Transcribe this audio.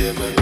Make you